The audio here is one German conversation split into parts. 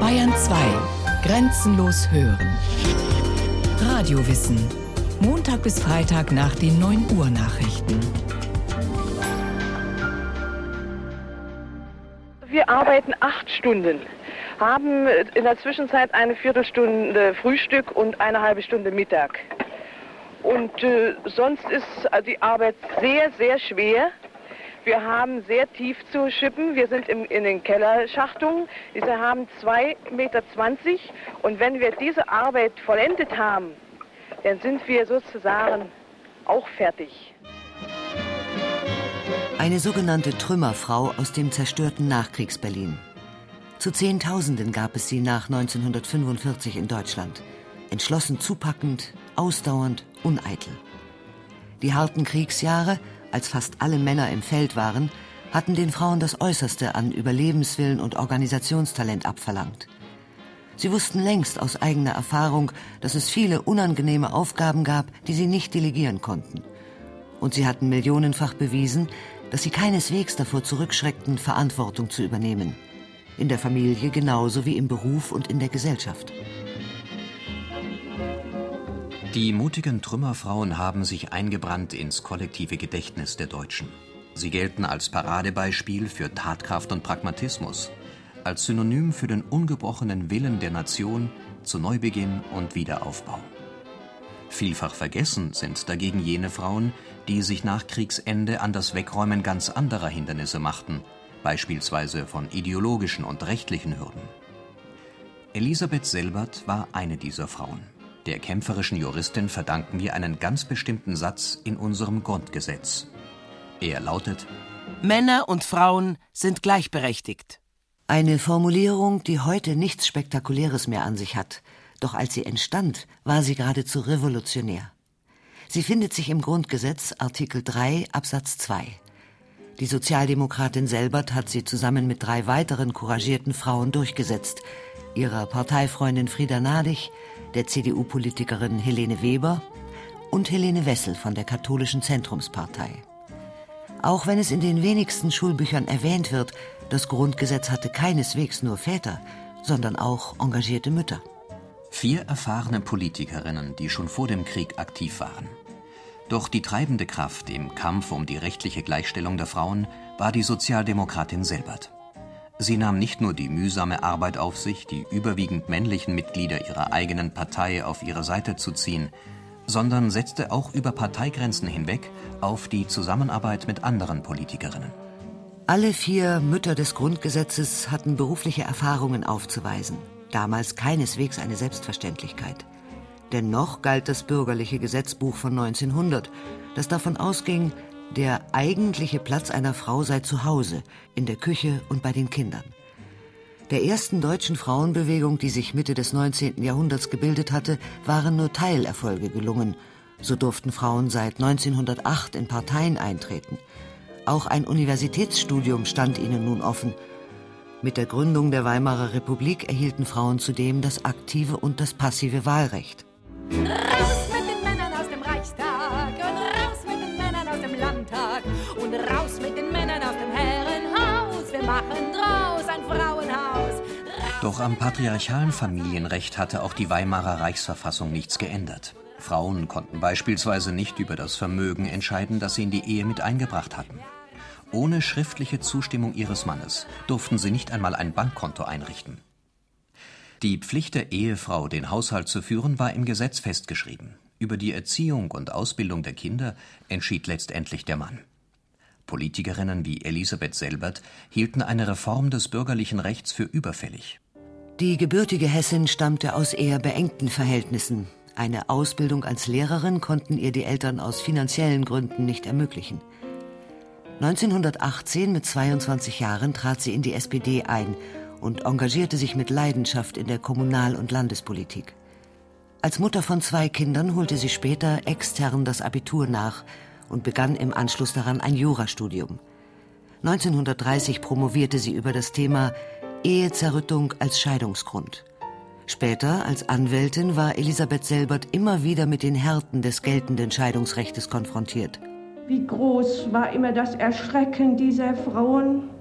Bayern 2. Grenzenlos hören. Radiowissen. Montag bis Freitag nach den 9 Uhr Nachrichten. Wir arbeiten acht Stunden, haben in der Zwischenzeit eine Viertelstunde Frühstück und eine halbe Stunde Mittag. Und äh, sonst ist die Arbeit sehr, sehr schwer. Wir haben sehr tief zu schippen. Wir sind im, in den Kellerschachtungen. Diese haben 2,20 Meter. Und wenn wir diese Arbeit vollendet haben, dann sind wir sozusagen auch fertig. Eine sogenannte Trümmerfrau aus dem zerstörten Nachkriegsberlin. Zu Zehntausenden gab es sie nach 1945 in Deutschland. Entschlossen zupackend, ausdauernd, uneitel. Die harten Kriegsjahre als fast alle Männer im Feld waren, hatten den Frauen das Äußerste an Überlebenswillen und Organisationstalent abverlangt. Sie wussten längst aus eigener Erfahrung, dass es viele unangenehme Aufgaben gab, die sie nicht delegieren konnten. Und sie hatten millionenfach bewiesen, dass sie keineswegs davor zurückschreckten, Verantwortung zu übernehmen. In der Familie genauso wie im Beruf und in der Gesellschaft. Die mutigen Trümmerfrauen haben sich eingebrannt ins kollektive Gedächtnis der Deutschen. Sie gelten als Paradebeispiel für Tatkraft und Pragmatismus, als Synonym für den ungebrochenen Willen der Nation zu Neubeginn und Wiederaufbau. Vielfach vergessen sind dagegen jene Frauen, die sich nach Kriegsende an das Wegräumen ganz anderer Hindernisse machten, beispielsweise von ideologischen und rechtlichen Hürden. Elisabeth Selbert war eine dieser Frauen. Der kämpferischen Juristin verdanken wir einen ganz bestimmten Satz in unserem Grundgesetz. Er lautet Männer und Frauen sind gleichberechtigt. Eine Formulierung, die heute nichts Spektakuläres mehr an sich hat, doch als sie entstand, war sie geradezu revolutionär. Sie findet sich im Grundgesetz Artikel 3 Absatz 2. Die Sozialdemokratin Selbert hat sie zusammen mit drei weiteren couragierten Frauen durchgesetzt, ihrer Parteifreundin Frieda Nadig, der CDU-Politikerin Helene Weber und Helene Wessel von der katholischen Zentrumspartei. Auch wenn es in den wenigsten Schulbüchern erwähnt wird, das Grundgesetz hatte keineswegs nur Väter, sondern auch engagierte Mütter. Vier erfahrene Politikerinnen, die schon vor dem Krieg aktiv waren. Doch die treibende Kraft im Kampf um die rechtliche Gleichstellung der Frauen war die Sozialdemokratin Selbert. Sie nahm nicht nur die mühsame Arbeit auf sich, die überwiegend männlichen Mitglieder ihrer eigenen Partei auf ihre Seite zu ziehen, sondern setzte auch über Parteigrenzen hinweg auf die Zusammenarbeit mit anderen Politikerinnen. Alle vier Mütter des Grundgesetzes hatten berufliche Erfahrungen aufzuweisen, damals keineswegs eine Selbstverständlichkeit. Dennoch galt das bürgerliche Gesetzbuch von 1900, das davon ausging, der eigentliche Platz einer Frau sei zu Hause, in der Küche und bei den Kindern. Der ersten deutschen Frauenbewegung, die sich Mitte des 19. Jahrhunderts gebildet hatte, waren nur Teilerfolge gelungen. So durften Frauen seit 1908 in Parteien eintreten. Auch ein Universitätsstudium stand ihnen nun offen. Mit der Gründung der Weimarer Republik erhielten Frauen zudem das aktive und das passive Wahlrecht. Raus mit den Männern aus dem Reichstag und raus mit den Männern aus dem Landtag und raus mit den Männern aus dem Herrenhaus. Wir machen draus ein Frauenhaus. Doch am patriarchalen Familienrecht hatte auch die Weimarer Reichsverfassung nichts geändert. Frauen konnten beispielsweise nicht über das Vermögen entscheiden, das sie in die Ehe mit eingebracht hatten. Ohne schriftliche Zustimmung ihres Mannes durften sie nicht einmal ein Bankkonto einrichten. Die Pflicht der Ehefrau, den Haushalt zu führen, war im Gesetz festgeschrieben. Über die Erziehung und Ausbildung der Kinder entschied letztendlich der Mann. Politikerinnen wie Elisabeth Selbert hielten eine Reform des bürgerlichen Rechts für überfällig. Die gebürtige Hessin stammte aus eher beengten Verhältnissen. Eine Ausbildung als Lehrerin konnten ihr die Eltern aus finanziellen Gründen nicht ermöglichen. 1918 mit 22 Jahren trat sie in die SPD ein und engagierte sich mit Leidenschaft in der Kommunal- und Landespolitik. Als Mutter von zwei Kindern holte sie später extern das Abitur nach und begann im Anschluss daran ein Jurastudium. 1930 promovierte sie über das Thema Ehezerrüttung als Scheidungsgrund. Später als Anwältin war Elisabeth Selbert immer wieder mit den Härten des geltenden Scheidungsrechtes konfrontiert. Wie groß war immer das Erschrecken dieser Frauen,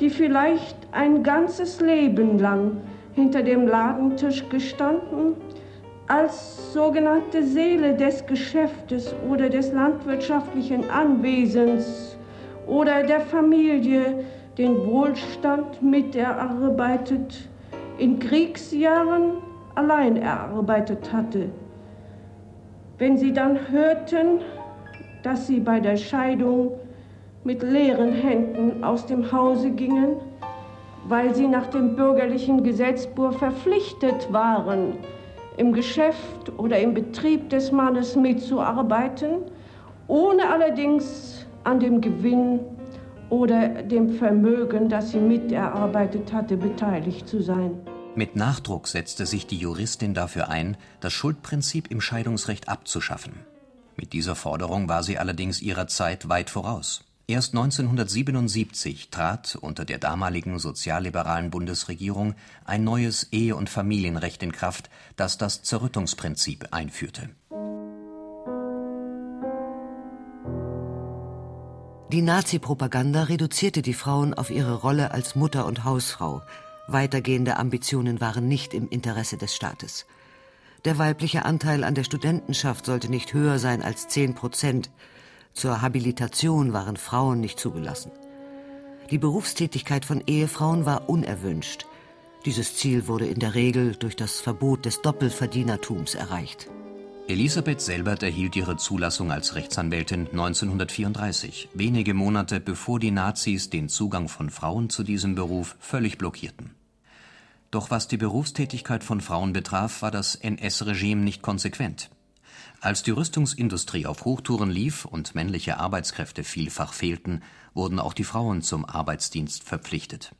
die vielleicht ein ganzes Leben lang hinter dem Ladentisch gestanden, als sogenannte Seele des Geschäftes oder des landwirtschaftlichen Anwesens oder der Familie den Wohlstand mit erarbeitet, in Kriegsjahren allein erarbeitet hatte. Wenn sie dann hörten, dass sie bei der Scheidung mit leeren Händen aus dem Hause gingen, weil sie nach dem bürgerlichen Gesetzbuch verpflichtet waren, im Geschäft oder im Betrieb des Mannes mitzuarbeiten, ohne allerdings an dem Gewinn oder dem Vermögen, das sie miterarbeitet hatte, beteiligt zu sein. Mit Nachdruck setzte sich die Juristin dafür ein, das Schuldprinzip im Scheidungsrecht abzuschaffen. Mit dieser Forderung war sie allerdings ihrer Zeit weit voraus. Erst 1977 trat unter der damaligen sozialliberalen Bundesregierung ein neues Ehe- und Familienrecht in Kraft, das das Zerrüttungsprinzip einführte. Die Nazi-Propaganda reduzierte die Frauen auf ihre Rolle als Mutter und Hausfrau. Weitergehende Ambitionen waren nicht im Interesse des Staates. Der weibliche Anteil an der Studentenschaft sollte nicht höher sein als 10 Prozent. Zur Habilitation waren Frauen nicht zugelassen. Die Berufstätigkeit von Ehefrauen war unerwünscht. Dieses Ziel wurde in der Regel durch das Verbot des Doppelverdienertums erreicht. Elisabeth Selbert erhielt ihre Zulassung als Rechtsanwältin 1934, wenige Monate bevor die Nazis den Zugang von Frauen zu diesem Beruf völlig blockierten. Doch was die Berufstätigkeit von Frauen betraf, war das NS-Regime nicht konsequent. Als die Rüstungsindustrie auf Hochtouren lief und männliche Arbeitskräfte vielfach fehlten, wurden auch die Frauen zum Arbeitsdienst verpflichtet.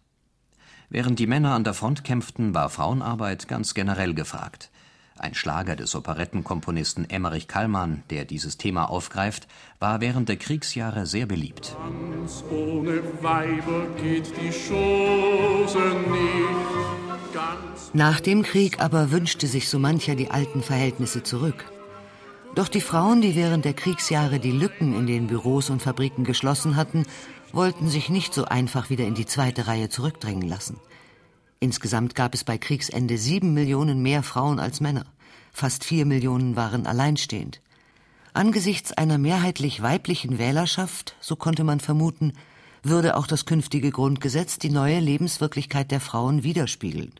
Während die Männer an der Front kämpften, war Frauenarbeit ganz generell gefragt. Ein Schlager des Operettenkomponisten Emmerich Kallmann, der dieses Thema aufgreift, war während der Kriegsjahre sehr beliebt. Ganz ohne Weiber geht die Chose nicht. Nach dem Krieg aber wünschte sich so mancher die alten Verhältnisse zurück. Doch die Frauen, die während der Kriegsjahre die Lücken in den Büros und Fabriken geschlossen hatten, wollten sich nicht so einfach wieder in die zweite Reihe zurückdrängen lassen. Insgesamt gab es bei Kriegsende sieben Millionen mehr Frauen als Männer. Fast vier Millionen waren alleinstehend. Angesichts einer mehrheitlich weiblichen Wählerschaft, so konnte man vermuten, würde auch das künftige Grundgesetz die neue Lebenswirklichkeit der Frauen widerspiegeln.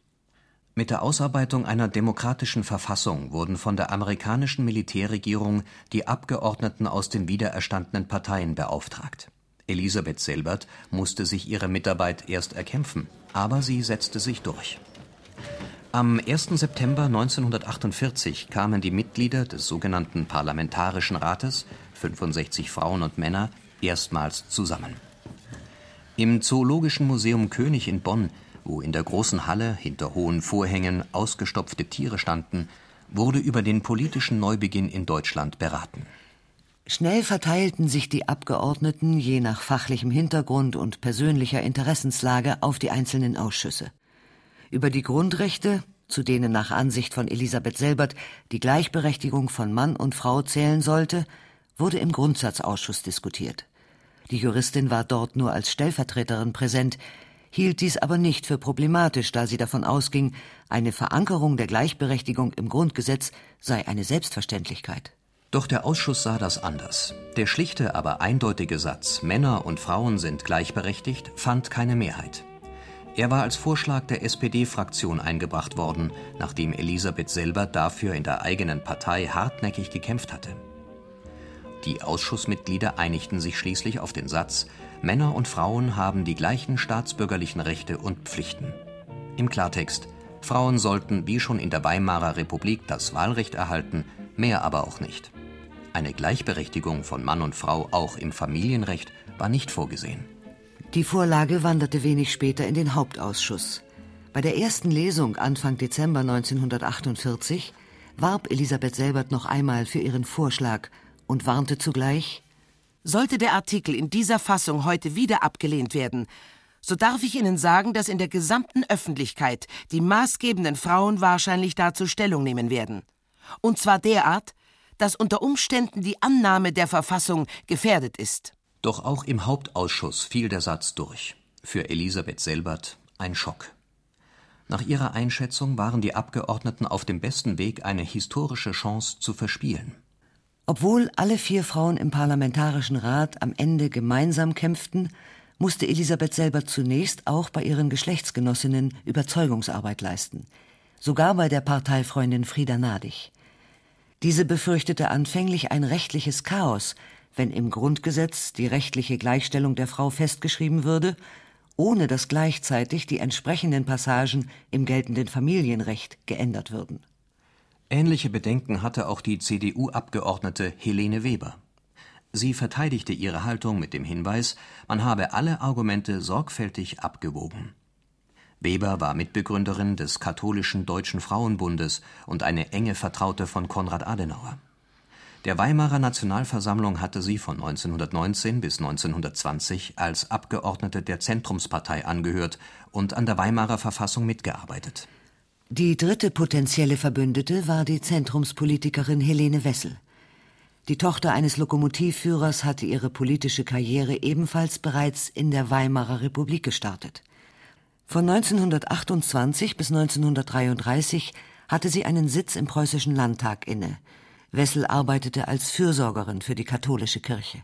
Mit der Ausarbeitung einer demokratischen Verfassung wurden von der amerikanischen Militärregierung die Abgeordneten aus den wiedererstandenen Parteien beauftragt. Elisabeth Selbert musste sich ihre Mitarbeit erst erkämpfen, aber sie setzte sich durch. Am 1. September 1948 kamen die Mitglieder des sogenannten Parlamentarischen Rates, 65 Frauen und Männer, erstmals zusammen. Im Zoologischen Museum König in Bonn wo in der großen Halle hinter hohen Vorhängen ausgestopfte Tiere standen, wurde über den politischen Neubeginn in Deutschland beraten. Schnell verteilten sich die Abgeordneten je nach fachlichem Hintergrund und persönlicher Interessenslage auf die einzelnen Ausschüsse. Über die Grundrechte, zu denen nach Ansicht von Elisabeth Selbert die Gleichberechtigung von Mann und Frau zählen sollte, wurde im Grundsatzausschuss diskutiert. Die Juristin war dort nur als Stellvertreterin präsent, hielt dies aber nicht für problematisch, da sie davon ausging, eine Verankerung der Gleichberechtigung im Grundgesetz sei eine Selbstverständlichkeit. Doch der Ausschuss sah das anders. Der schlichte, aber eindeutige Satz Männer und Frauen sind gleichberechtigt fand keine Mehrheit. Er war als Vorschlag der SPD-Fraktion eingebracht worden, nachdem Elisabeth selber dafür in der eigenen Partei hartnäckig gekämpft hatte. Die Ausschussmitglieder einigten sich schließlich auf den Satz, Männer und Frauen haben die gleichen staatsbürgerlichen Rechte und Pflichten. Im Klartext, Frauen sollten wie schon in der Weimarer Republik das Wahlrecht erhalten, mehr aber auch nicht. Eine Gleichberechtigung von Mann und Frau auch im Familienrecht war nicht vorgesehen. Die Vorlage wanderte wenig später in den Hauptausschuss. Bei der ersten Lesung Anfang Dezember 1948 warb Elisabeth Selbert noch einmal für ihren Vorschlag und warnte zugleich, sollte der Artikel in dieser Fassung heute wieder abgelehnt werden, so darf ich Ihnen sagen, dass in der gesamten Öffentlichkeit die maßgebenden Frauen wahrscheinlich dazu Stellung nehmen werden. Und zwar derart, dass unter Umständen die Annahme der Verfassung gefährdet ist. Doch auch im Hauptausschuss fiel der Satz durch. Für Elisabeth Selbert ein Schock. Nach ihrer Einschätzung waren die Abgeordneten auf dem besten Weg, eine historische Chance zu verspielen. Obwohl alle vier Frauen im Parlamentarischen Rat am Ende gemeinsam kämpften, musste Elisabeth Selbert zunächst auch bei ihren Geschlechtsgenossinnen Überzeugungsarbeit leisten. Sogar bei der Parteifreundin Frieda Nadig. Diese befürchtete anfänglich ein rechtliches Chaos, wenn im Grundgesetz die rechtliche Gleichstellung der Frau festgeschrieben würde ohne dass gleichzeitig die entsprechenden Passagen im geltenden Familienrecht geändert würden. Ähnliche Bedenken hatte auch die CDU-Abgeordnete Helene Weber. Sie verteidigte ihre Haltung mit dem Hinweis, man habe alle Argumente sorgfältig abgewogen. Weber war Mitbegründerin des Katholischen Deutschen Frauenbundes und eine enge Vertraute von Konrad Adenauer. Der Weimarer Nationalversammlung hatte sie von 1919 bis 1920 als Abgeordnete der Zentrumspartei angehört und an der Weimarer Verfassung mitgearbeitet. Die dritte potenzielle Verbündete war die Zentrumspolitikerin Helene Wessel. Die Tochter eines Lokomotivführers hatte ihre politische Karriere ebenfalls bereits in der Weimarer Republik gestartet. Von 1928 bis 1933 hatte sie einen Sitz im Preußischen Landtag inne – Wessel arbeitete als Fürsorgerin für die katholische Kirche.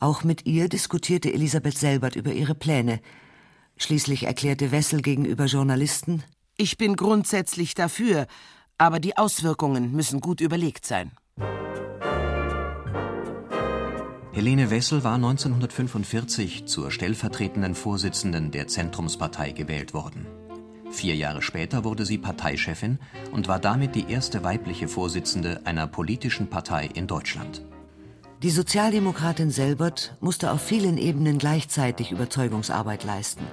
Auch mit ihr diskutierte Elisabeth Selbert über ihre Pläne. Schließlich erklärte Wessel gegenüber Journalisten Ich bin grundsätzlich dafür, aber die Auswirkungen müssen gut überlegt sein. Helene Wessel war 1945 zur stellvertretenden Vorsitzenden der Zentrumspartei gewählt worden. Vier Jahre später wurde sie Parteichefin und war damit die erste weibliche Vorsitzende einer politischen Partei in Deutschland. Die Sozialdemokratin Selbert musste auf vielen Ebenen gleichzeitig Überzeugungsarbeit leisten.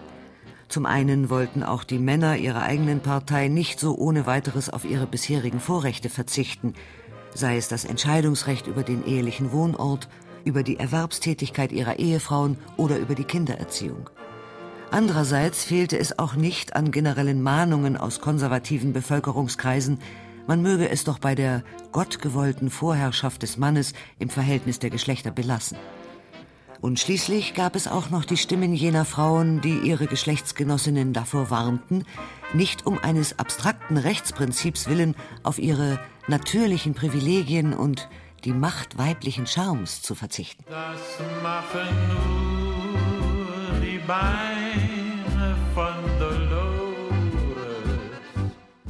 Zum einen wollten auch die Männer ihrer eigenen Partei nicht so ohne weiteres auf ihre bisherigen Vorrechte verzichten, sei es das Entscheidungsrecht über den ehelichen Wohnort, über die Erwerbstätigkeit ihrer Ehefrauen oder über die Kindererziehung. Andererseits fehlte es auch nicht an generellen Mahnungen aus konservativen Bevölkerungskreisen, man möge es doch bei der gottgewollten Vorherrschaft des Mannes im Verhältnis der Geschlechter belassen. Und schließlich gab es auch noch die Stimmen jener Frauen, die ihre Geschlechtsgenossinnen davor warnten, nicht um eines abstrakten Rechtsprinzips willen auf ihre natürlichen Privilegien und die Macht weiblichen Charmes zu verzichten. Das machen nur die Beine.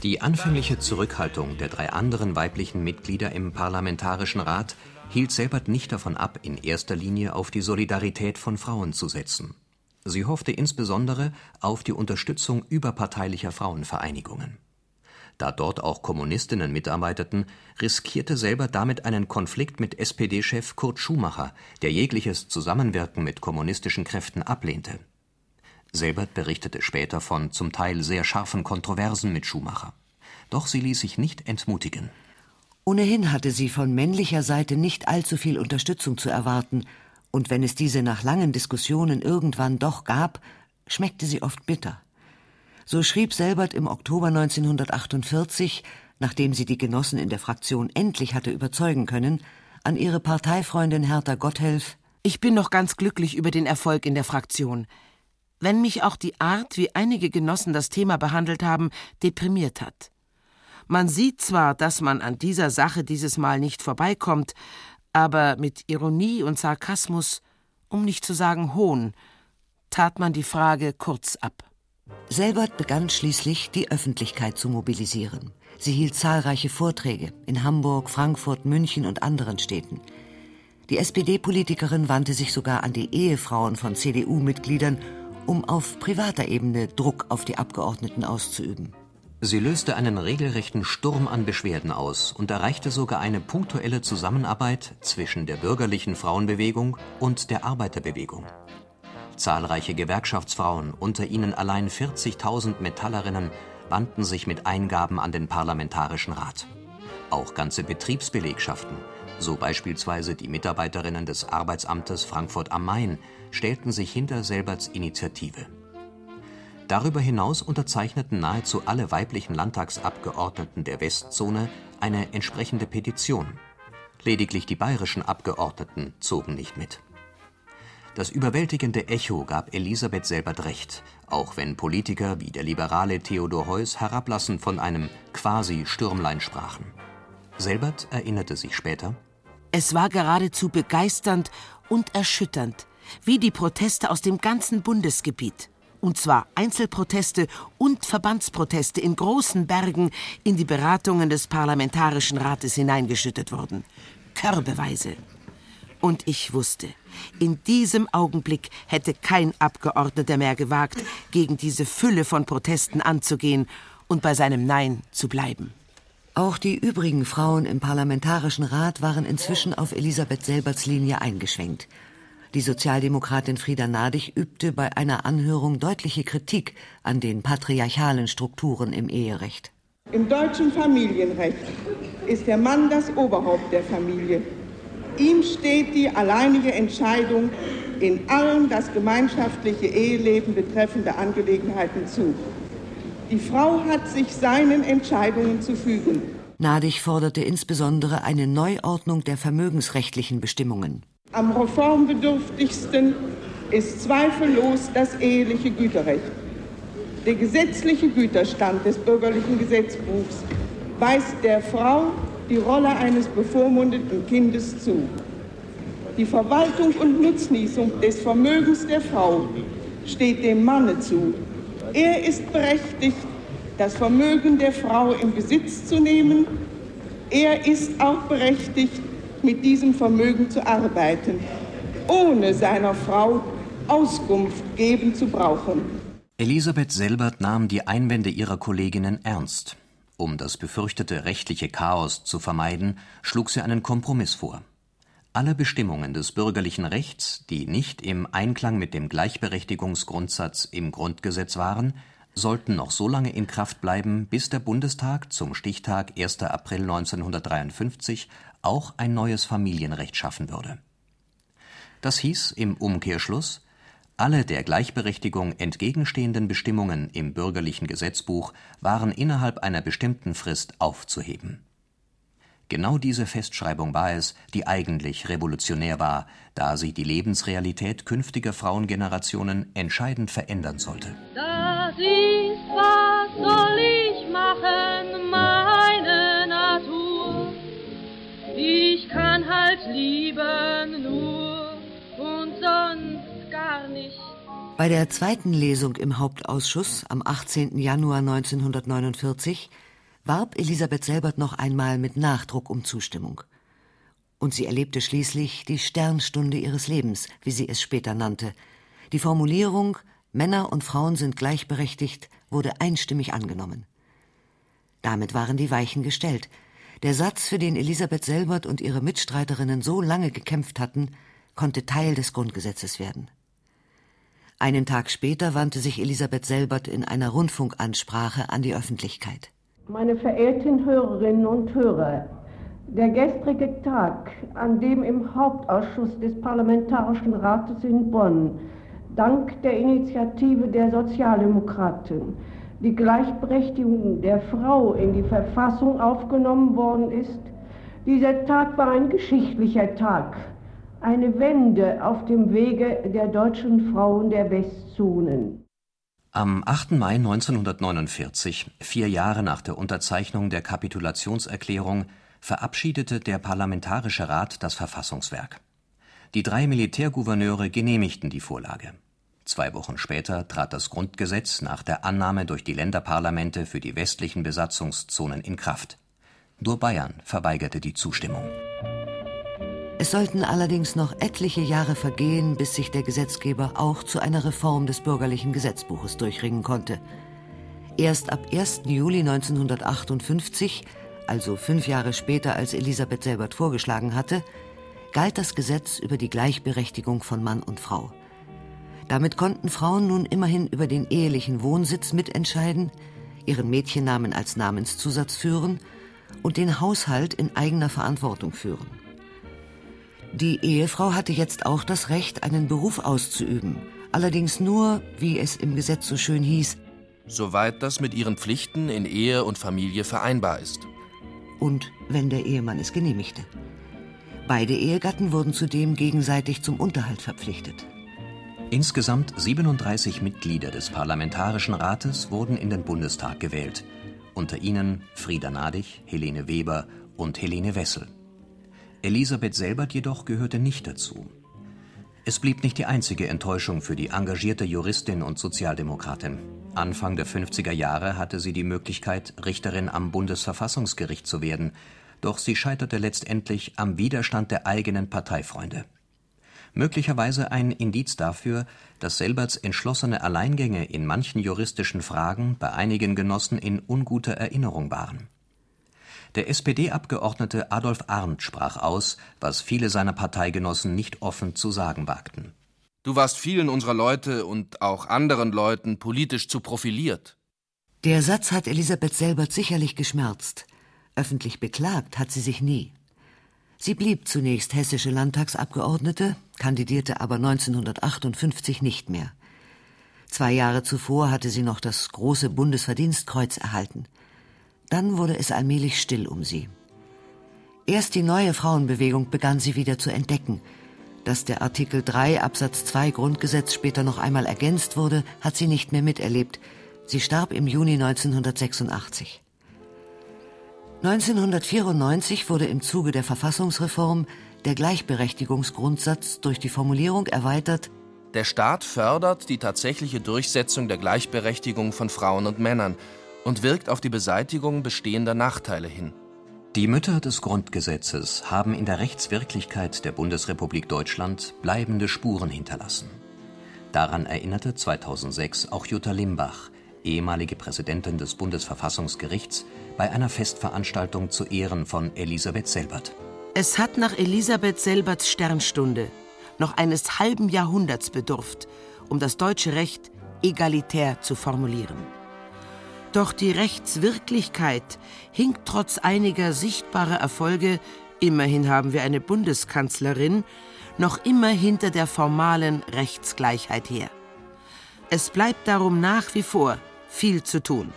Die anfängliche Zurückhaltung der drei anderen weiblichen Mitglieder im Parlamentarischen Rat hielt Selbert nicht davon ab, in erster Linie auf die Solidarität von Frauen zu setzen. Sie hoffte insbesondere auf die Unterstützung überparteilicher Frauenvereinigungen. Da dort auch Kommunistinnen mitarbeiteten, riskierte Selbert damit einen Konflikt mit SPD-Chef Kurt Schumacher, der jegliches Zusammenwirken mit kommunistischen Kräften ablehnte Selbert berichtete später von zum Teil sehr scharfen Kontroversen mit Schumacher. Doch sie ließ sich nicht entmutigen. Ohnehin hatte sie von männlicher Seite nicht allzu viel Unterstützung zu erwarten, und wenn es diese nach langen Diskussionen irgendwann doch gab, schmeckte sie oft bitter. So schrieb Selbert im Oktober 1948, nachdem sie die Genossen in der Fraktion endlich hatte überzeugen können, an ihre Parteifreundin Hertha Gotthelf Ich bin noch ganz glücklich über den Erfolg in der Fraktion wenn mich auch die Art, wie einige Genossen das Thema behandelt haben, deprimiert hat. Man sieht zwar, dass man an dieser Sache dieses Mal nicht vorbeikommt, aber mit Ironie und Sarkasmus, um nicht zu sagen Hohn, tat man die Frage kurz ab. Selbert begann schließlich, die Öffentlichkeit zu mobilisieren. Sie hielt zahlreiche Vorträge in Hamburg, Frankfurt, München und anderen Städten. Die SPD-Politikerin wandte sich sogar an die Ehefrauen von CDU-Mitgliedern um auf privater Ebene Druck auf die Abgeordneten auszuüben. Sie löste einen regelrechten Sturm an Beschwerden aus und erreichte sogar eine punktuelle Zusammenarbeit zwischen der bürgerlichen Frauenbewegung und der Arbeiterbewegung. Zahlreiche Gewerkschaftsfrauen, unter ihnen allein 40.000 Metallerinnen, wandten sich mit Eingaben an den Parlamentarischen Rat. Auch ganze Betriebsbelegschaften, so beispielsweise die Mitarbeiterinnen des Arbeitsamtes Frankfurt am Main, stellten sich hinter Selberts Initiative. Darüber hinaus unterzeichneten nahezu alle weiblichen Landtagsabgeordneten der Westzone eine entsprechende Petition. Lediglich die bayerischen Abgeordneten zogen nicht mit. Das überwältigende Echo gab Elisabeth Selbert recht, auch wenn Politiker wie der Liberale Theodor Heuss herablassend von einem Quasi-Stürmlein sprachen. Selbert erinnerte sich später: Es war geradezu begeisternd und erschütternd, wie die Proteste aus dem ganzen Bundesgebiet, und zwar Einzelproteste und Verbandsproteste in großen Bergen, in die Beratungen des Parlamentarischen Rates hineingeschüttet wurden. Körbeweise. Und ich wusste, in diesem Augenblick hätte kein Abgeordneter mehr gewagt, gegen diese Fülle von Protesten anzugehen und bei seinem Nein zu bleiben. Auch die übrigen Frauen im Parlamentarischen Rat waren inzwischen auf Elisabeth Selberts Linie eingeschwenkt. Die Sozialdemokratin Frieda Nadig übte bei einer Anhörung deutliche Kritik an den patriarchalen Strukturen im Eherecht. Im deutschen Familienrecht ist der Mann das Oberhaupt der Familie. Ihm steht die alleinige Entscheidung in allen das gemeinschaftliche Eheleben betreffende Angelegenheiten zu. Die Frau hat sich seinen Entscheidungen zu fügen. Nadig forderte insbesondere eine Neuordnung der vermögensrechtlichen Bestimmungen. Am reformbedürftigsten ist zweifellos das eheliche Güterrecht. Der gesetzliche Güterstand des bürgerlichen Gesetzbuchs weist der Frau die Rolle eines bevormundeten Kindes zu. Die Verwaltung und Nutznießung des Vermögens der Frau steht dem Manne zu. Er ist berechtigt, das Vermögen der Frau in Besitz zu nehmen. Er ist auch berechtigt, mit diesem Vermögen zu arbeiten, ohne seiner Frau Auskunft geben zu brauchen. Elisabeth Selbert nahm die Einwände ihrer Kolleginnen ernst. Um das befürchtete rechtliche Chaos zu vermeiden, schlug sie einen Kompromiss vor. Alle Bestimmungen des bürgerlichen Rechts, die nicht im Einklang mit dem Gleichberechtigungsgrundsatz im Grundgesetz waren, sollten noch so lange in Kraft bleiben, bis der Bundestag zum Stichtag 1. April 1953 auch ein neues Familienrecht schaffen würde. Das hieß im Umkehrschluss, alle der Gleichberechtigung entgegenstehenden Bestimmungen im bürgerlichen Gesetzbuch waren innerhalb einer bestimmten Frist aufzuheben. Genau diese Festschreibung war es, die eigentlich revolutionär war, da sie die Lebensrealität künftiger Frauengenerationen entscheidend verändern sollte. Soll ich machen, meine Natur. Ich kann halt lieben nur und sonst gar nicht. Bei der zweiten Lesung im Hauptausschuss am 18. Januar 1949 warb Elisabeth Selbert noch einmal mit Nachdruck um Zustimmung. Und sie erlebte schließlich die Sternstunde ihres Lebens, wie sie es später nannte. Die Formulierung Männer und Frauen sind gleichberechtigt wurde einstimmig angenommen. Damit waren die Weichen gestellt. Der Satz, für den Elisabeth Selbert und ihre Mitstreiterinnen so lange gekämpft hatten, konnte Teil des Grundgesetzes werden. Einen Tag später wandte sich Elisabeth Selbert in einer Rundfunkansprache an die Öffentlichkeit. Meine verehrten Hörerinnen und Hörer, der gestrige Tag, an dem im Hauptausschuss des Parlamentarischen Rates in Bonn dank der Initiative der Sozialdemokraten die Gleichberechtigung der Frau in die Verfassung aufgenommen worden ist, dieser Tag war ein geschichtlicher Tag, eine Wende auf dem Wege der deutschen Frauen der Westzonen. Am 8. Mai 1949, vier Jahre nach der Unterzeichnung der Kapitulationserklärung, verabschiedete der Parlamentarische Rat das Verfassungswerk. Die drei Militärgouverneure genehmigten die Vorlage. Zwei Wochen später trat das Grundgesetz nach der Annahme durch die Länderparlamente für die westlichen Besatzungszonen in Kraft. Nur Bayern verweigerte die Zustimmung. Es sollten allerdings noch etliche Jahre vergehen, bis sich der Gesetzgeber auch zu einer Reform des bürgerlichen Gesetzbuches durchringen konnte. Erst ab 1. Juli 1958, also fünf Jahre später als Elisabeth Selbert vorgeschlagen hatte, galt das Gesetz über die Gleichberechtigung von Mann und Frau. Damit konnten Frauen nun immerhin über den ehelichen Wohnsitz mitentscheiden, ihren Mädchennamen als Namenszusatz führen und den Haushalt in eigener Verantwortung führen. Die Ehefrau hatte jetzt auch das Recht, einen Beruf auszuüben, allerdings nur, wie es im Gesetz so schön hieß, soweit das mit ihren Pflichten in Ehe und Familie vereinbar ist. Und wenn der Ehemann es genehmigte. Beide Ehegatten wurden zudem gegenseitig zum Unterhalt verpflichtet. Insgesamt 37 Mitglieder des Parlamentarischen Rates wurden in den Bundestag gewählt, unter ihnen Frieda Nadig, Helene Weber und Helene Wessel. Elisabeth Selbert jedoch gehörte nicht dazu. Es blieb nicht die einzige Enttäuschung für die engagierte Juristin und Sozialdemokratin. Anfang der 50er Jahre hatte sie die Möglichkeit, Richterin am Bundesverfassungsgericht zu werden, doch sie scheiterte letztendlich am Widerstand der eigenen Parteifreunde. Möglicherweise ein Indiz dafür, dass Selberts entschlossene Alleingänge in manchen juristischen Fragen bei einigen Genossen in unguter Erinnerung waren. Der SPD-Abgeordnete Adolf Arndt sprach aus, was viele seiner Parteigenossen nicht offen zu sagen wagten. Du warst vielen unserer Leute und auch anderen Leuten politisch zu profiliert. Der Satz hat Elisabeth Selbert sicherlich geschmerzt. Öffentlich beklagt hat sie sich nie. Sie blieb zunächst hessische Landtagsabgeordnete, kandidierte aber 1958 nicht mehr. Zwei Jahre zuvor hatte sie noch das große Bundesverdienstkreuz erhalten. Dann wurde es allmählich still um sie. Erst die neue Frauenbewegung begann sie wieder zu entdecken. Dass der Artikel 3 Absatz 2 Grundgesetz später noch einmal ergänzt wurde, hat sie nicht mehr miterlebt. Sie starb im Juni 1986. 1994 wurde im Zuge der Verfassungsreform der Gleichberechtigungsgrundsatz durch die Formulierung erweitert, der Staat fördert die tatsächliche Durchsetzung der Gleichberechtigung von Frauen und Männern und wirkt auf die Beseitigung bestehender Nachteile hin. Die Mütter des Grundgesetzes haben in der Rechtswirklichkeit der Bundesrepublik Deutschland bleibende Spuren hinterlassen. Daran erinnerte 2006 auch Jutta Limbach, ehemalige Präsidentin des Bundesverfassungsgerichts, bei einer Festveranstaltung zu Ehren von Elisabeth Selbert. Es hat nach Elisabeth Selberts Sternstunde noch eines halben Jahrhunderts bedurft, um das deutsche Recht egalitär zu formulieren. Doch die Rechtswirklichkeit hinkt trotz einiger sichtbarer Erfolge, immerhin haben wir eine Bundeskanzlerin, noch immer hinter der formalen Rechtsgleichheit her. Es bleibt darum nach wie vor viel zu tun.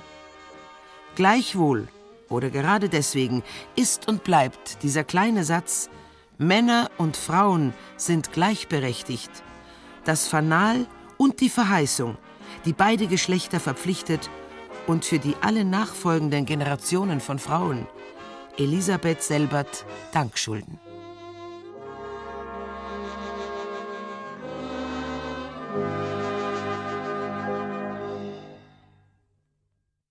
Gleichwohl oder gerade deswegen ist und bleibt dieser kleine Satz Männer und Frauen sind gleichberechtigt das Fanal und die Verheißung, die beide Geschlechter verpflichtet und für die alle nachfolgenden Generationen von Frauen Elisabeth Selbert Dank schulden.